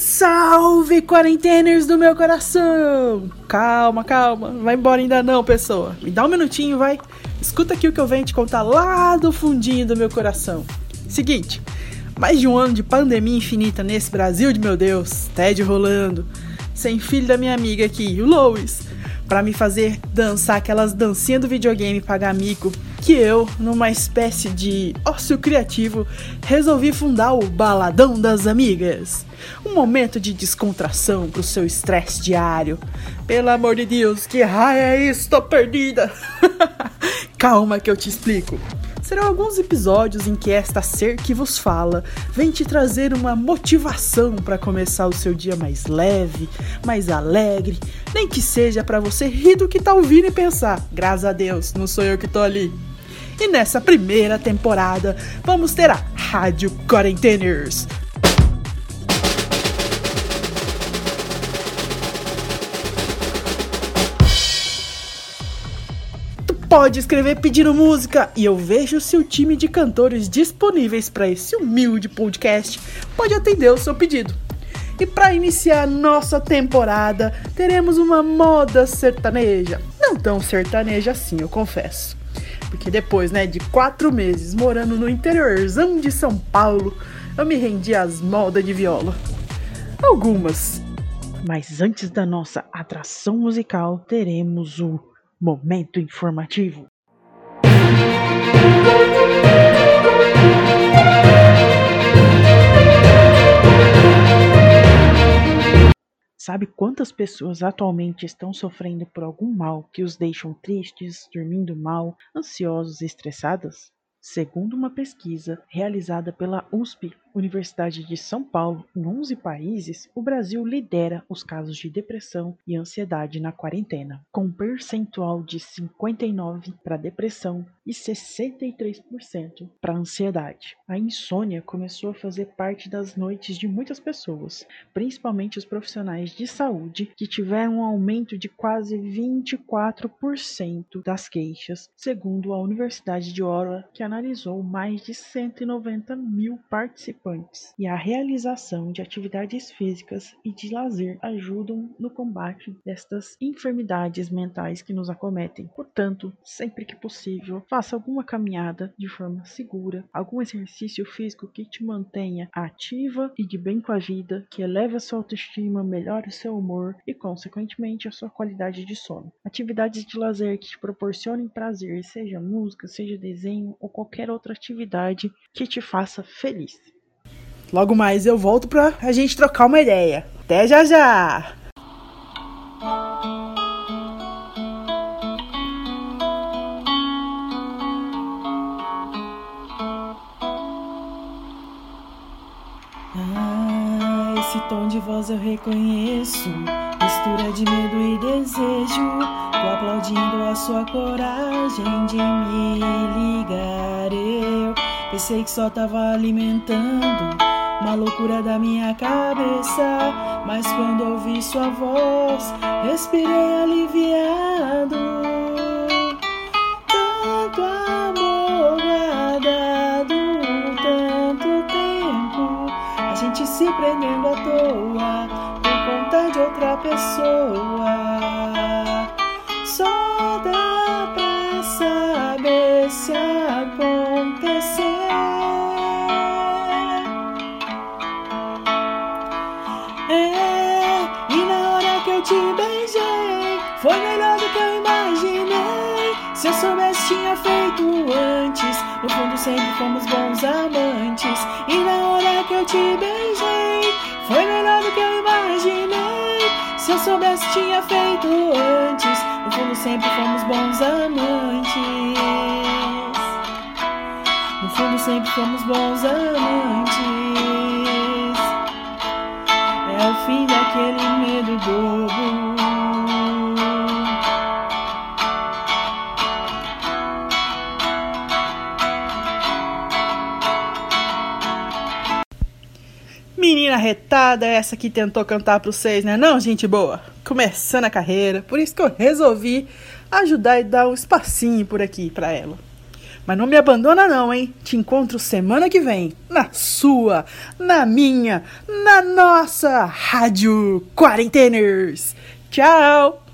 Salve, quarenteners do meu coração! Calma, calma, vai embora ainda não, pessoa. Me dá um minutinho, vai. Escuta aqui o que eu venho te contar lá do fundinho do meu coração. Seguinte, mais de um ano de pandemia infinita nesse Brasil de meu Deus, TED rolando, sem filho da minha amiga aqui, o Lois, para me fazer dançar aquelas dancinhas do videogame pagar mico que eu, numa espécie de ócio criativo, resolvi fundar o Baladão das Amigas. Um momento de descontração pro seu estresse diário. Pelo amor de Deus, que raia é isso? Tô perdida! Calma que eu te explico. Serão alguns episódios em que esta ser que vos fala vem te trazer uma motivação para começar o seu dia mais leve, mais alegre, nem que seja para você rir do que tá ouvindo e pensar: graças a Deus, não sou eu que tô ali. E nessa primeira temporada, vamos ter a Rádio Quarenteners. Pode escrever pedindo música e eu vejo se o time de cantores disponíveis para esse humilde podcast pode atender o seu pedido. E para iniciar nossa temporada, teremos uma moda sertaneja. Não tão sertaneja assim, eu confesso. Porque depois, né, de quatro meses morando no interiorzão de São Paulo, eu me rendi às modas de viola. Algumas. Mas antes da nossa atração musical, teremos o Momento Informativo. Sabe quantas pessoas atualmente estão sofrendo por algum mal que os deixam tristes, dormindo mal, ansiosos e estressadas? Segundo uma pesquisa realizada pela USP, Universidade de São Paulo, em 11 países, o Brasil lidera os casos de depressão e ansiedade na quarentena, com um percentual de 59 para depressão e 63% para ansiedade. A insônia começou a fazer parte das noites de muitas pessoas, principalmente os profissionais de saúde, que tiveram um aumento de quase 24% das queixas, segundo a Universidade de Ottawa, que analisou mais de 190 mil participantes participantes, e a realização de atividades físicas e de lazer ajudam no combate destas enfermidades mentais que nos acometem. Portanto, sempre que possível, faça alguma caminhada de forma segura, algum exercício físico que te mantenha ativa e de bem com a vida, que eleve a sua autoestima, melhore o seu humor e, consequentemente, a sua qualidade de sono. Atividades de lazer que te proporcionem prazer, seja música, seja desenho ou qualquer outra atividade que te faça feliz. Logo mais eu volto pra a gente trocar uma ideia. Até já já! Ah, esse tom de voz eu reconheço. Mistura de medo e desejo. Tô aplaudindo a sua coragem de me ligar. Eu pensei que só tava alimentando uma loucura da minha cabeça. Mas quando ouvi sua voz, respirei aliviado. Tanto amor guardado, tanto tempo, a gente se prendendo à toa por conta de outra pessoa. Só dá pra saber se acontecer. Feito antes. No fundo, sempre fomos bons amantes. E na hora que eu te beijei, foi melhor do que eu imaginei. Se eu soubesse, tinha feito antes. No fundo, sempre fomos bons amantes. No fundo, sempre fomos bons amantes. É o fim daquele medo bobo. arretada essa que tentou cantar para vocês, né? Não, gente boa. Começando a carreira, por isso que eu resolvi ajudar e dar um espacinho por aqui para ela. Mas não me abandona não, hein? Te encontro semana que vem, na sua, na minha, na nossa Rádio Quarenteners. Tchau.